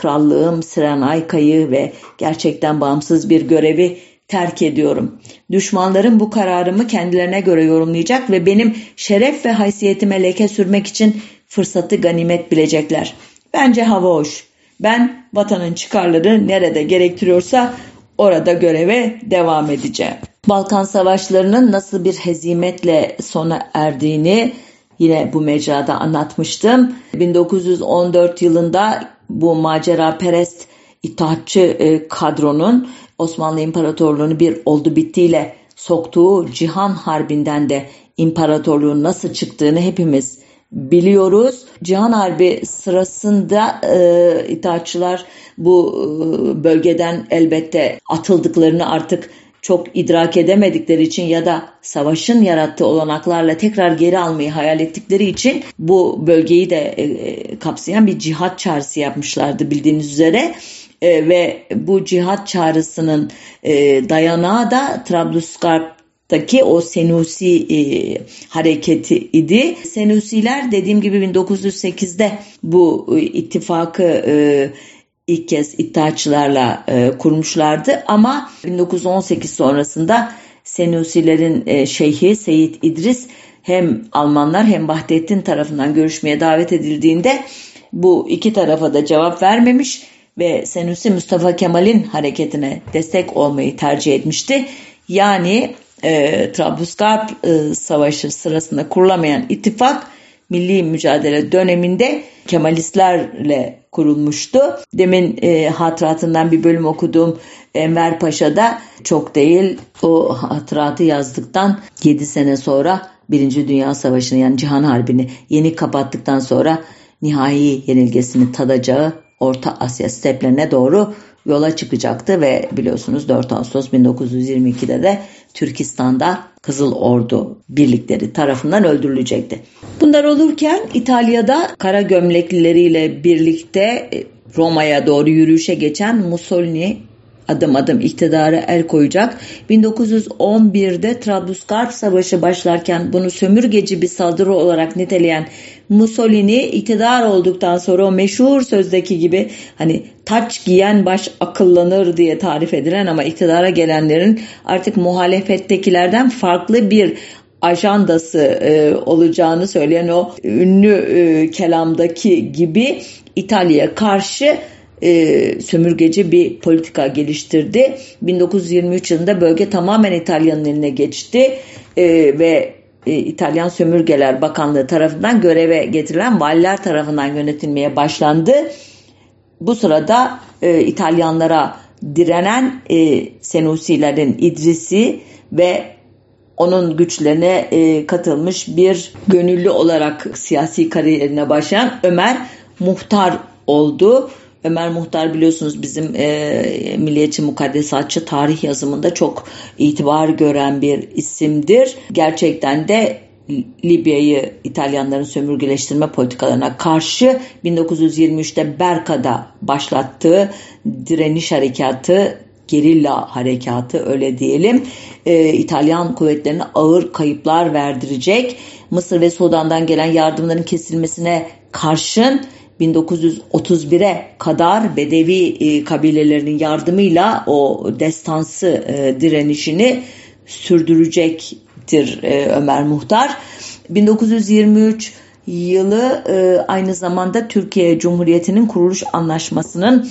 krallığım Sirenayka'yı ve gerçekten bağımsız bir görevi terk ediyorum. Düşmanlarım bu kararımı kendilerine göre yorumlayacak ve benim şeref ve haysiyetime leke sürmek için fırsatı ganimet bilecekler. Bence hava hoş. Ben vatanın çıkarları nerede gerektiriyorsa orada göreve devam edeceğim. Balkan Savaşları'nın nasıl bir hezimetle sona erdiğini yine bu mecrada anlatmıştım. 1914 yılında bu macera perest itaatçı e, kadronun Osmanlı İmparatorluğu'nu bir oldu bittiyle soktuğu Cihan Harbi'nden de imparatorluğun nasıl çıktığını hepimiz biliyoruz. Cihan Harbi sırasında e, itaatçılar bu e, bölgeden elbette atıldıklarını artık çok idrak edemedikleri için ya da savaşın yarattığı olanaklarla tekrar geri almayı hayal ettikleri için bu bölgeyi de e, e kapsayan bir cihat çağrısı yapmışlardı bildiğiniz üzere. E, ve bu cihat çağrısının e, dayanağı da Trablusgarp Daki o Senusi e, hareketi idi. Senusiler dediğim gibi 1908'de bu e, ittifakı e, ilk kez iddiaçılarla e, kurmuşlardı ama 1918 sonrasında Senusilerin e, şeyhi Seyit İdris hem Almanlar hem Vahdettin tarafından görüşmeye davet edildiğinde bu iki tarafa da cevap vermemiş ve Senusi Mustafa Kemal'in hareketine destek olmayı tercih etmişti. Yani e, Trablusgarp e, Savaşı sırasında kurulamayan ittifak milli mücadele döneminde Kemalistlerle kurulmuştu. Demin e, hatıratından bir bölüm okudum. Enver Paşa'da çok değil o hatıratı yazdıktan 7 sene sonra Birinci Dünya Savaşı'nı yani Cihan Harbi'ni yeni kapattıktan sonra nihai yenilgesini tadacağı Orta Asya steplerine doğru yola çıkacaktı ve biliyorsunuz 4 Ağustos 1922'de de Türkistan'da Kızıl Ordu birlikleri tarafından öldürülecekti. Bunlar olurken İtalya'da kara gömleklileriyle birlikte e, Roma'ya doğru yürüyüşe geçen Mussolini adım adım iktidara el koyacak. 1911'de Trablusgarp Savaşı başlarken bunu sömürgeci bir saldırı olarak niteleyen Mussolini iktidar olduktan sonra o meşhur sözdeki gibi hani taç giyen baş akıllanır diye tarif edilen ama iktidara gelenlerin artık muhalefettekilerden farklı bir ajandası e, olacağını söyleyen o ünlü e, kelamdaki gibi İtalya'ya karşı e, sömürgeci bir politika geliştirdi. 1923 yılında bölge tamamen İtalya'nın eline geçti e, ve İtalyan Sömürgeler Bakanlığı tarafından göreve getirilen valiler tarafından yönetilmeye başlandı. Bu sırada e, İtalyanlara direnen e, Senusilerin İdrisi ve onun güçlerine e, katılmış bir gönüllü olarak siyasi kariyerine başlayan Ömer Muhtar oldu. Ömer Muhtar biliyorsunuz bizim e, milliyetçi mukaddesatçı tarih yazımında çok itibar gören bir isimdir. Gerçekten de Libya'yı İtalyanların sömürgeleştirme politikalarına karşı 1923'te Berka'da başlattığı direniş harekatı gerilla harekatı öyle diyelim e, İtalyan kuvvetlerine ağır kayıplar verdirecek. Mısır ve Sudan'dan gelen yardımların kesilmesine karşın 1931'e kadar Bedevi e, kabilelerinin yardımıyla o destansı e, direnişini sürdürecektir e, Ömer Muhtar. 1923 yılı aynı zamanda Türkiye Cumhuriyeti'nin kuruluş anlaşmasının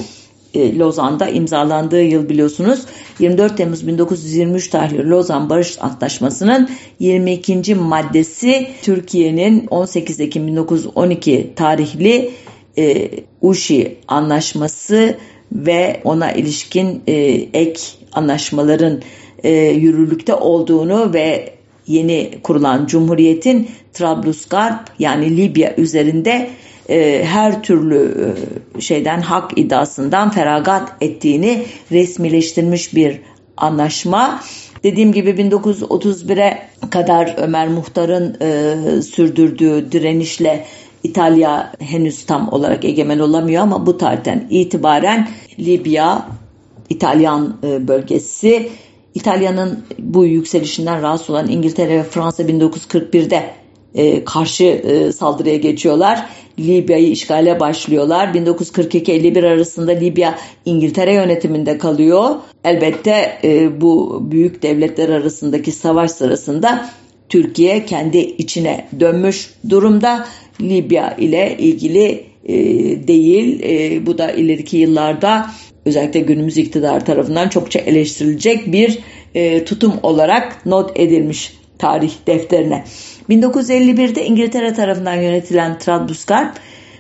Lozan'da imzalandığı yıl biliyorsunuz 24 Temmuz 1923 tarihli Lozan Barış Antlaşması'nın 22. maddesi Türkiye'nin 18 Ekim 1912 tarihli e, Uşi Anlaşması ve ona ilişkin e, ek anlaşmaların e, yürürlükte olduğunu ve yeni kurulan Cumhuriyet'in Trablusgarp yani Libya üzerinde e, her türlü e, şeyden hak iddiasından feragat ettiğini resmileştirmiş bir anlaşma. Dediğim gibi 1931'e kadar Ömer Muhtar'ın e, sürdürdüğü direnişle İtalya henüz tam olarak egemen olamıyor ama bu tarihten itibaren Libya, İtalyan e, bölgesi, İtalya'nın bu yükselişinden rahatsız olan İngiltere ve Fransa 1941'de e, karşı e, saldırıya geçiyorlar. Libya'yı işgale başlıyorlar. 1942-51 arasında Libya İngiltere yönetiminde kalıyor. Elbette bu büyük devletler arasındaki savaş sırasında Türkiye kendi içine dönmüş durumda. Libya ile ilgili e, değil. E, bu da ileriki yıllarda özellikle günümüz iktidar tarafından çokça eleştirilecek bir e, tutum olarak not edilmiş tarih defterine. 1951'de İngiltere tarafından yönetilen Trablusgarp,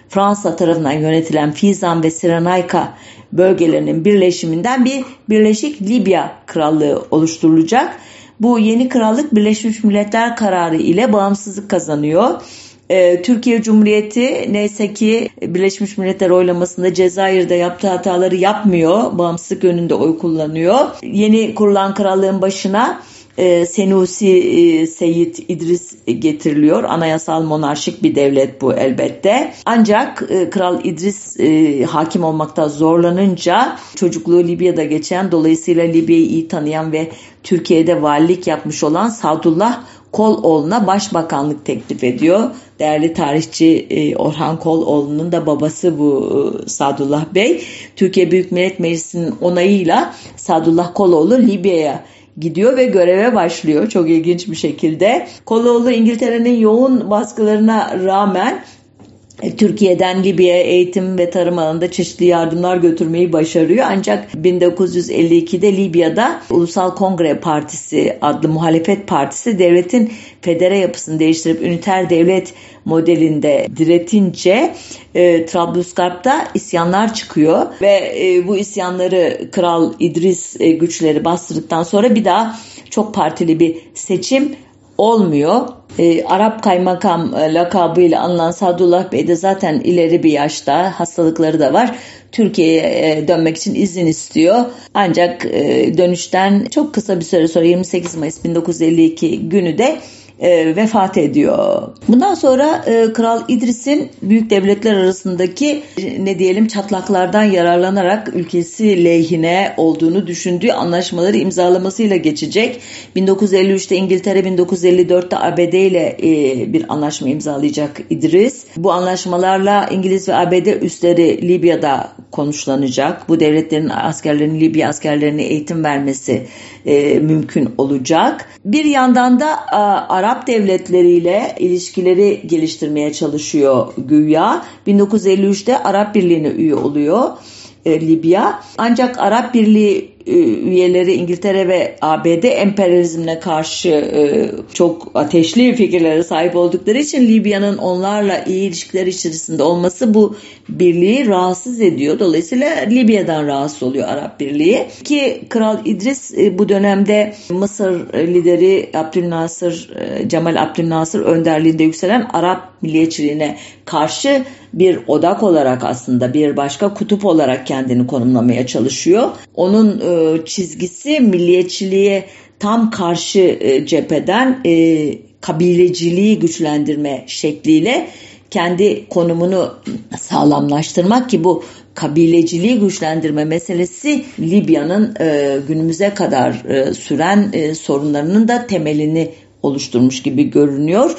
Fransa tarafından yönetilen Fizan ve Sirenayka bölgelerinin birleşiminden bir Birleşik Libya Krallığı oluşturulacak. Bu yeni krallık Birleşmiş Milletler kararı ile bağımsızlık kazanıyor. Ee, Türkiye Cumhuriyeti neyse ki Birleşmiş Milletler oylamasında Cezayir'de yaptığı hataları yapmıyor. Bağımsızlık yönünde oy kullanıyor. Yeni kurulan krallığın başına e, Senusi e, Seyit İdris getiriliyor. Anayasal monarşik bir devlet bu elbette. Ancak e, Kral İdris e, hakim olmakta zorlanınca çocukluğu Libya'da geçen dolayısıyla Libya'yı iyi tanıyan ve Türkiye'de valilik yapmış olan Sadullah Koloğlu'na başbakanlık teklif ediyor. Değerli tarihçi e, Orhan Koloğlu'nun da babası bu e, Sadullah Bey. Türkiye Büyük Millet Meclisi'nin onayıyla Sadullah Koloğlu Libya'ya gidiyor ve göreve başlıyor çok ilginç bir şekilde. Koloğlu İngiltere'nin yoğun baskılarına rağmen Türkiye'den Libya'ya eğitim ve tarım alanında çeşitli yardımlar götürmeyi başarıyor. Ancak 1952'de Libya'da Ulusal Kongre Partisi adlı muhalefet partisi devletin federe yapısını değiştirip üniter devlet modelinde diretince e, Trablusgarp'ta isyanlar çıkıyor ve e, bu isyanları Kral İdris e, güçleri bastırdıktan sonra bir daha çok partili bir seçim olmuyor. E, Arap kaymakam e, lakabıyla anılan Sadullah Bey de zaten ileri bir yaşta hastalıkları da var. Türkiye'ye e, dönmek için izin istiyor. Ancak e, dönüşten çok kısa bir süre sonra 28 Mayıs 1952 günü de e, vefat ediyor. Bundan sonra e, Kral İdris'in büyük devletler arasındaki e, ne diyelim çatlaklardan yararlanarak ülkesi lehine olduğunu düşündüğü anlaşmaları imzalamasıyla geçecek. 1953'te İngiltere, 1954'te ABD ile e, bir anlaşma imzalayacak İdris. Bu anlaşmalarla İngiliz ve ABD üsleri Libya'da konuşlanacak. Bu devletlerin askerlerinin Libya askerlerine eğitim vermesi e, mümkün olacak. Bir yandan da e, Arap devletleriyle ilişkileri geliştirmeye çalışıyor güya. 1953'te Arap Birliği'ne üye oluyor e, Libya. Ancak Arap Birliği üyeleri İngiltere ve ABD emperyalizmine karşı e, çok ateşli fikirlere sahip oldukları için Libya'nın onlarla iyi ilişkiler içerisinde olması bu birliği rahatsız ediyor. Dolayısıyla Libya'dan rahatsız oluyor Arap Birliği. Ki Kral İdris e, bu dönemde Mısır lideri Abdülnasır, Cemal Abdülnasır önderliğinde yükselen Arap milliyetçiliğine karşı bir odak olarak aslında bir başka kutup olarak kendini konumlamaya çalışıyor. Onun e, çizgisi milliyetçiliğe tam karşı e, cepheden e, kabileciliği güçlendirme şekliyle kendi konumunu sağlamlaştırmak ki bu kabileciliği güçlendirme meselesi Libya'nın e, günümüze kadar e, süren e, sorunlarının da temelini oluşturmuş gibi görünüyor.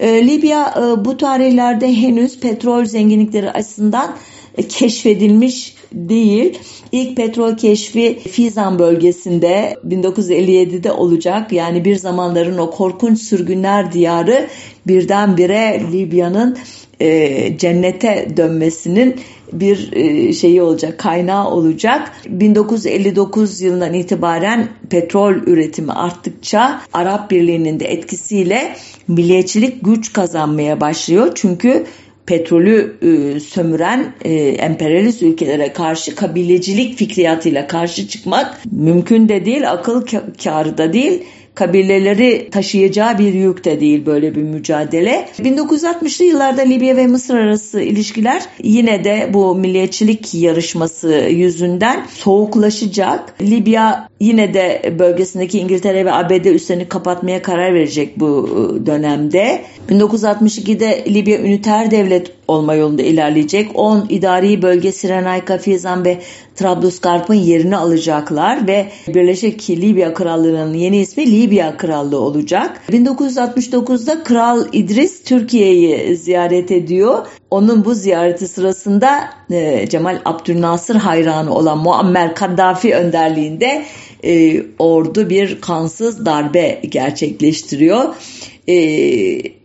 E, Libya e, bu tarihlerde henüz petrol zenginlikleri açısından e, keşfedilmiş değil. İlk petrol keşfi Fizan bölgesinde 1957'de olacak. Yani bir zamanların o korkunç sürgünler diyarı birdenbire Libya'nın e, cennete dönmesinin bir e, şeyi olacak, kaynağı olacak. 1959 yılından itibaren petrol üretimi arttıkça Arap Birliği'nin de etkisiyle milliyetçilik güç kazanmaya başlıyor. Çünkü petrolü e, sömüren e, emperyalist ülkelere karşı kabilecilik fikriyatıyla karşı çıkmak mümkün de değil, akıl kârı da değil kabileleri taşıyacağı bir yük de değil böyle bir mücadele. 1960'lı yıllarda Libya ve Mısır arası ilişkiler yine de bu milliyetçilik yarışması yüzünden soğuklaşacak. Libya yine de bölgesindeki İngiltere ve ABD üslerini kapatmaya karar verecek bu ıı, dönemde. 1962'de Libya üniter devlet olma yolunda ilerleyecek. 10 idari bölge Sirenayka, Fizan ve Trablusgarp'ın yerini alacaklar ve Birleşik Libya Krallığı'nın yeni ismi Libya Krallığı olacak. 1969'da Kral İdris Türkiye'yi ziyaret ediyor. Onun bu ziyareti sırasında e, Cemal Abdülnasır hayranı olan Muammer Kaddafi önderliğinde e, ordu bir kansız darbe gerçekleştiriyor. E,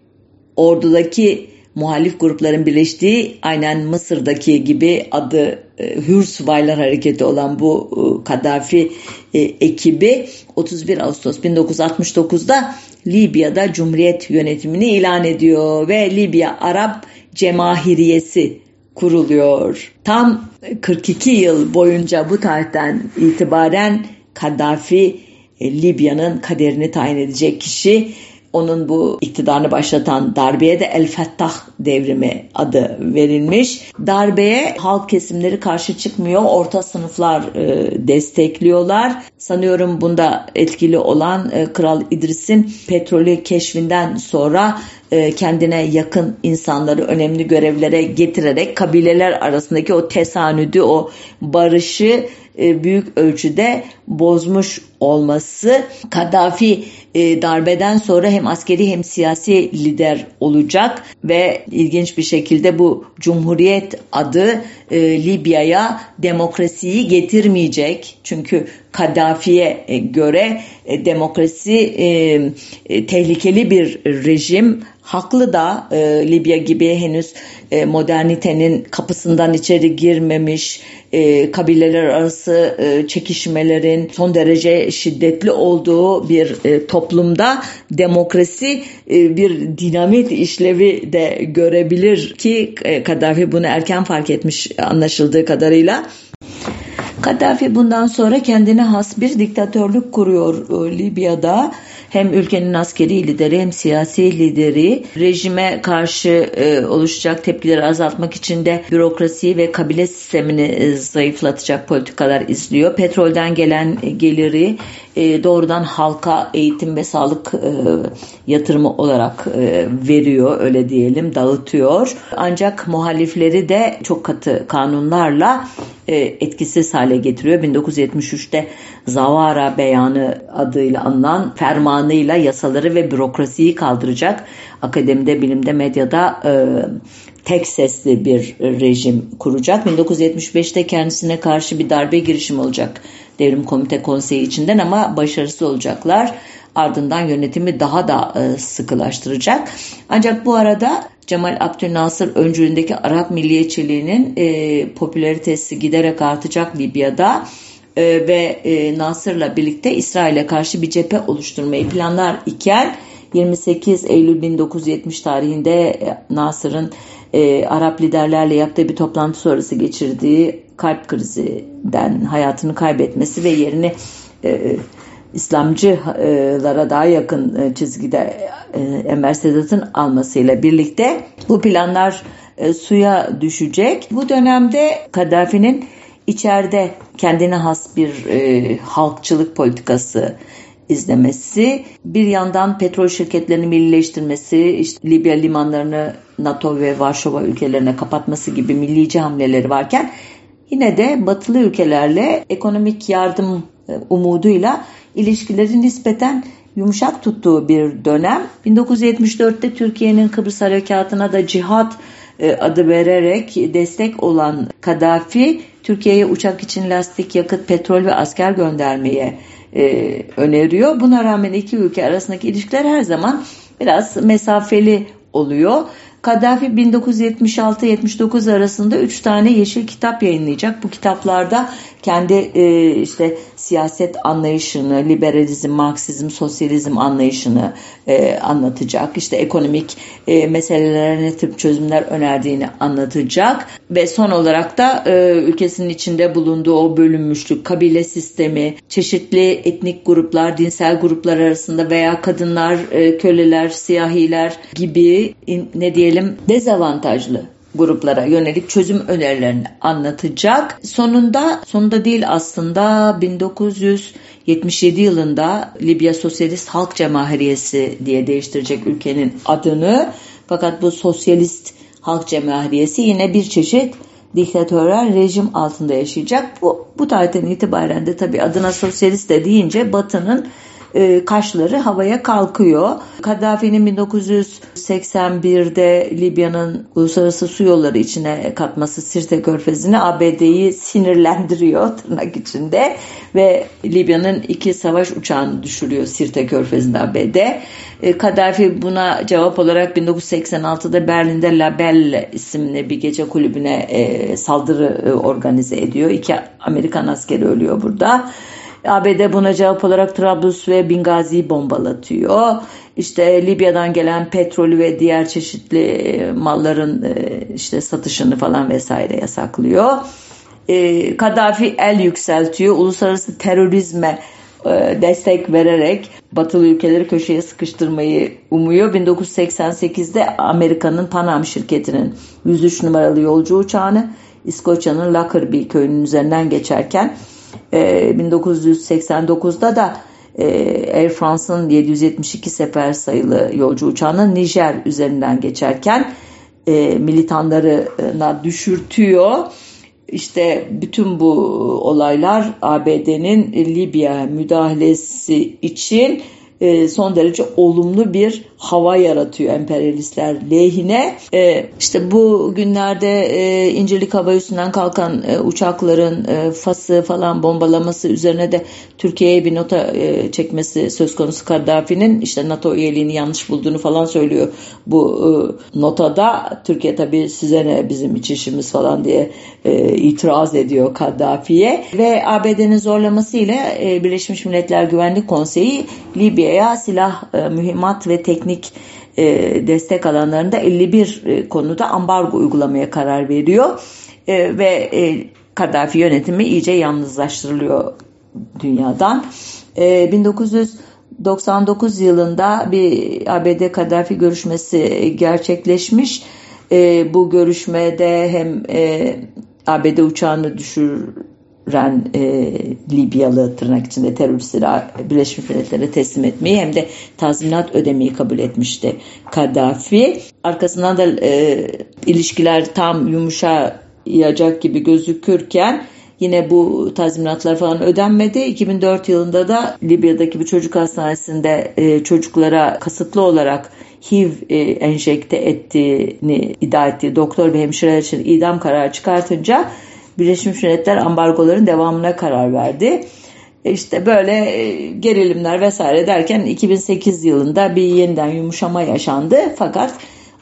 ordudaki muhalif grupların birleştiği aynen Mısır'daki gibi adı e, Hür Subaylar Hareketi olan bu e, Kaddafi e, ekibi 31 Ağustos 1969'da Libya'da Cumhuriyet yönetimini ilan ediyor ve Libya Arap Cemahiriyesi kuruluyor. Tam 42 yıl boyunca bu tarihten itibaren Kaddafi Libya'nın kaderini tayin edecek kişi onun bu iktidarını başlatan darbeye de El Fettah devrimi adı verilmiş. Darbeye halk kesimleri karşı çıkmıyor. Orta sınıflar e, destekliyorlar. Sanıyorum bunda etkili olan e, Kral İdris'in petrolü keşfinden sonra e, kendine yakın insanları önemli görevlere getirerek kabileler arasındaki o tesanüdü, o barışı büyük ölçüde bozmuş olması Kaddafi e, darbeden sonra hem askeri hem siyasi lider olacak ve ilginç bir şekilde bu Cumhuriyet adı e, Libya'ya demokrasiyi getirmeyecek. Çünkü Kaddafi'ye göre demokrasi tehlikeli bir rejim haklı da e, Libya gibi henüz e, modernitenin kapısından içeri girmemiş e, kabileler arası e, çekişmelerin son derece şiddetli olduğu bir toplumda demokrasi bir dinamit işlevi de görebilir ki Kaddafi bunu erken fark etmiş anlaşıldığı kadarıyla. Kaddafi bundan sonra kendine has bir diktatörlük kuruyor Libya'da hem ülkenin askeri lideri hem siyasi lideri rejime karşı e, oluşacak tepkileri azaltmak için de bürokrasiyi ve kabile sistemini e, zayıflatacak politikalar izliyor. Petrolden gelen geliri e, doğrudan halka eğitim ve sağlık e, yatırımı olarak e, veriyor öyle diyelim dağıtıyor. Ancak muhalifleri de çok katı kanunlarla etkisiz hale getiriyor. 1973'te Zavara beyanı adıyla anılan fermanıyla yasaları ve bürokrasiyi kaldıracak. Akademide, bilimde, medyada e, tek sesli bir rejim kuracak. 1975'te kendisine karşı bir darbe girişimi olacak Devrim Komite Konseyi içinden ama başarısız olacaklar. Ardından yönetimi daha da e, sıkılaştıracak. Ancak bu arada Cemal Abdülnasır öncülüğündeki Arap milliyetçiliğinin e, popülaritesi giderek artacak Libya'da e, ve e, Nasır'la birlikte İsrail'e karşı bir cephe oluşturmayı planlar iken 28 Eylül 1970 tarihinde e, Nasır'ın e, Arap liderlerle yaptığı bir toplantı sonrası geçirdiği kalp krizinden hayatını kaybetmesi ve yerini e, İslamcılara daha yakın e, çizgide e, Enver Sedat'ın almasıyla birlikte bu planlar suya düşecek. Bu dönemde Kaddafi'nin içeride kendine has bir halkçılık politikası izlemesi, bir yandan petrol şirketlerini millileştirmesi, işte Libya limanlarını NATO ve Varşova ülkelerine kapatması gibi millici hamleleri varken yine de batılı ülkelerle ekonomik yardım e, umuduyla ilişkileri nispeten yumuşak tuttuğu bir dönem. 1974'te Türkiye'nin Kıbrıs Harekatı'na da cihat e, adı vererek destek olan Kaddafi, Türkiye'ye uçak için lastik, yakıt, petrol ve asker göndermeye e, öneriyor. Buna rağmen iki ülke arasındaki ilişkiler her zaman biraz mesafeli oluyor. Kaddafi 1976-79 arasında 3 tane yeşil kitap yayınlayacak. Bu kitaplarda kendi e, işte siyaset anlayışını, liberalizm, marksizm, sosyalizm anlayışını e, anlatacak. İşte ekonomik e, meselelere ne tip çözümler önerdiğini anlatacak. Ve son olarak da e, ülkesinin içinde bulunduğu o bölünmüşlük, kabile sistemi, çeşitli etnik gruplar, dinsel gruplar arasında veya kadınlar, e, köleler, siyahiler gibi in, ne diyelim dezavantajlı gruplara yönelik çözüm önerilerini anlatacak. Sonunda, sonunda değil aslında 1977 yılında Libya Sosyalist Halk Cemahiriyesi diye değiştirecek ülkenin adını. Fakat bu Sosyalist Halk Cemahiriyesi yine bir çeşit diktatörel rejim altında yaşayacak. Bu, bu tarihten itibaren de tabii adına sosyalist de deyince Batı'nın e, kaşları havaya kalkıyor. Kaddafi'nin 1981'de Libya'nın uluslararası su yolları içine katması Sirte Körfezi'ni ABD'yi sinirlendiriyor [laughs] tırnak içinde ve Libya'nın iki savaş uçağını düşürüyor Sirte Körfezi'nde ABD. E, Kaddafi buna cevap olarak 1986'da Berlin'de La Belle isimli bir gece kulübüne e, saldırı e, organize ediyor. İki Amerikan askeri ölüyor burada. ABD buna cevap olarak Trablus ve Bingazi'yi bombalatıyor. İşte Libya'dan gelen petrolü ve diğer çeşitli e, malların e, işte satışını falan vesaire yasaklıyor. E, Kaddafi el yükseltiyor. Uluslararası terörizme destek vererek batılı ülkeleri köşeye sıkıştırmayı umuyor. 1988'de Amerika'nın Panam şirketinin 103 numaralı yolcu uçağını İskoçya'nın Lockerbie köyünün üzerinden geçerken 1989'da ee, da e, Air France'ın 772 sefer sayılı yolcu uçağının Nijer üzerinden geçerken e, militanlarına düşürtüyor. İşte bütün bu olaylar ABD'nin Libya müdahalesi için e, son derece olumlu bir hava yaratıyor emperyalistler lehine. E, işte bu günlerde e, İncirlik Hava Üssü'nden kalkan e, uçakların e, Fas'ı falan bombalaması üzerine de Türkiye'ye bir nota e, çekmesi söz konusu Kaddafi'nin işte NATO üyeliğini yanlış bulduğunu falan söylüyor. Bu e, notada Türkiye tabii size ne bizim iç işimiz falan diye e, itiraz ediyor Kaddafi'ye ve ABD'nin zorlamasıyla e, Birleşmiş Milletler Güvenlik Konseyi Libya'ya silah, e, mühimmat ve teknik teknik e, destek alanlarında 51 e, konuda ambargo uygulamaya karar veriyor e, ve e, Kaddafi yönetimi iyice yalnızlaştırılıyor dünyadan. E, 1999 yılında bir ABD Kaddafi görüşmesi gerçekleşmiş. E, bu görüşmede hem e, ABD uçağını düşür Ren e, Libyalı tırnak içinde teröristleri Birleşmiş Milletler'e teslim etmeyi hem de tazminat ödemeyi kabul etmişti Kaddafi. Arkasından da e, ilişkiler tam yumuşayacak gibi gözükürken yine bu tazminatlar falan ödenmedi. 2004 yılında da Libya'daki bir çocuk hastanesinde e, çocuklara kasıtlı olarak HIV e, enjekte ettiğini iddia ettiği doktor ve hemşireler için idam kararı çıkartınca Birleşmiş Milletler ambargoların devamına karar verdi. E, işte böyle e, gerilimler vesaire derken 2008 yılında bir yeniden yumuşama yaşandı. Fakat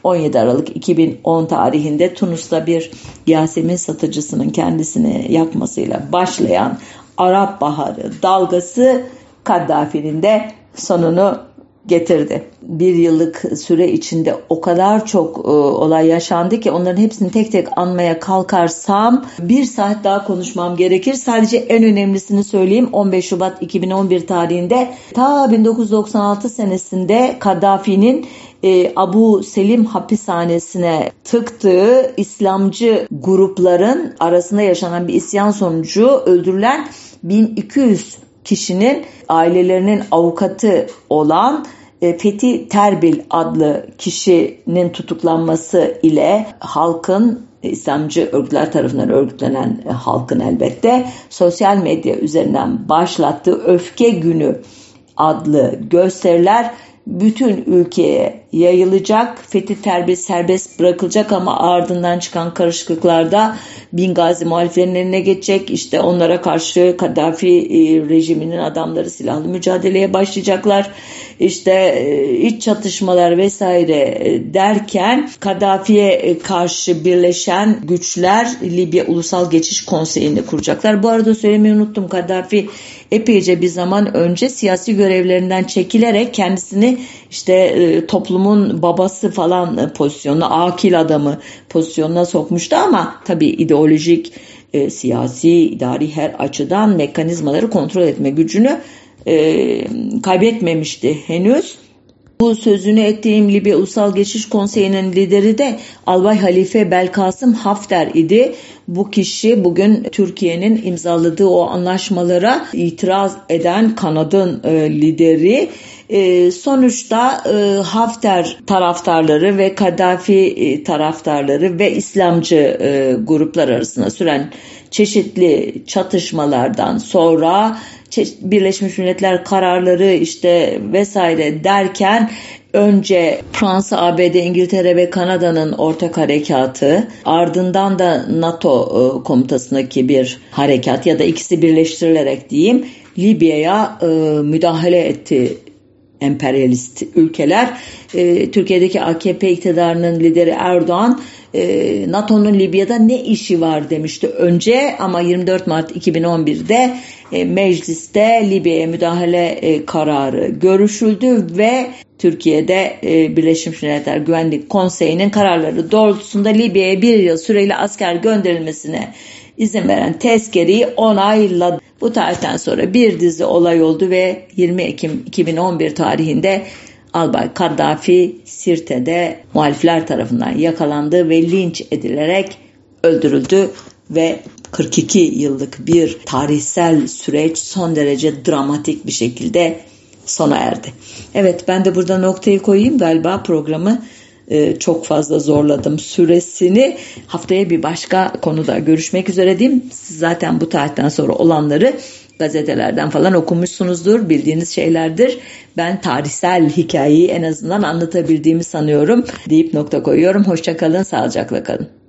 17 Aralık 2010 tarihinde Tunus'ta bir Yasemin satıcısının kendisini yakmasıyla başlayan Arap Baharı dalgası Kaddafi'nin de sonunu getirdi. Bir yıllık süre içinde o kadar çok e, olay yaşandı ki onların hepsini tek tek anmaya kalkarsam bir saat daha konuşmam gerekir. Sadece en önemlisini söyleyeyim. 15 Şubat 2011 tarihinde ta 1996 senesinde Kaddafi'nin e, Abu Selim hapishanesine tıktığı İslamcı grupların arasında yaşanan bir isyan sonucu öldürülen 1200 kişinin ailelerinin avukatı olan e, Fethi Terbil adlı kişinin tutuklanması ile halkın İslamcı örgütler tarafından örgütlenen e, halkın elbette sosyal medya üzerinden başlattığı Öfke Günü adlı gösteriler bütün ülkeye yayılacak. Fethi Terbi serbest bırakılacak ama ardından çıkan karışıklıklarda Bingazi muhaliflerinin eline geçecek. İşte onlara karşı Kaddafi e, rejiminin adamları silahlı mücadeleye başlayacaklar. İşte e, iç çatışmalar vesaire e, derken Kaddafi'ye karşı birleşen güçler Libya Ulusal Geçiş Konseyi'ni kuracaklar. Bu arada söylemeyi unuttum. Kaddafi epeyce bir zaman önce siyasi görevlerinden çekilerek kendisini işte toplumun babası falan pozisyonuna, akil adamı pozisyonuna sokmuştu ama tabii ideolojik, e, siyasi, idari her açıdan mekanizmaları kontrol etme gücünü e, kaybetmemişti henüz. Bu sözünü ettiğim Libya Ulusal Geçiş Konseyi'nin lideri de Albay Halife Belkasım Hafter idi. Bu kişi bugün Türkiye'nin imzaladığı o anlaşmalara itiraz eden kanadın e, lideri. E, sonuçta e, Hafter taraftarları ve Kaddafi e, taraftarları ve İslamcı e, gruplar arasında süren çeşitli çatışmalardan sonra Birleşmiş Milletler kararları işte vesaire derken önce Fransa, ABD, İngiltere ve Kanada'nın ortak harekatı, ardından da NATO e, komutasındaki bir harekat ya da ikisi birleştirilerek diyeyim Libya'ya e, müdahale etti emperyalist ülkeler. E, Türkiye'deki AKP iktidarının lideri Erdoğan e, NATO'nun Libya'da ne işi var demişti önce ama 24 Mart 2011'de e, mecliste Libya'ya müdahale e, kararı görüşüldü ve Türkiye'de e, Birleşmiş Milletler Güvenlik Konseyi'nin kararları doğrultusunda Libya'ya bir yıl süreli asker gönderilmesine izin veren tezkereyi onayladı. Bu tarihten sonra bir dizi olay oldu ve 20 Ekim 2011 tarihinde Albay Kaddafi Sirte'de muhalifler tarafından yakalandı ve linç edilerek öldürüldü ve 42 yıllık bir tarihsel süreç son derece dramatik bir şekilde sona erdi. Evet ben de burada noktayı koyayım galiba programı e, çok fazla zorladım süresini. Haftaya bir başka konuda görüşmek üzere diyeyim. Siz zaten bu tarihten sonra olanları gazetelerden falan okumuşsunuzdur, bildiğiniz şeylerdir. Ben tarihsel hikayeyi en azından anlatabildiğimi sanıyorum deyip nokta koyuyorum. Hoşçakalın, sağlıcakla kalın.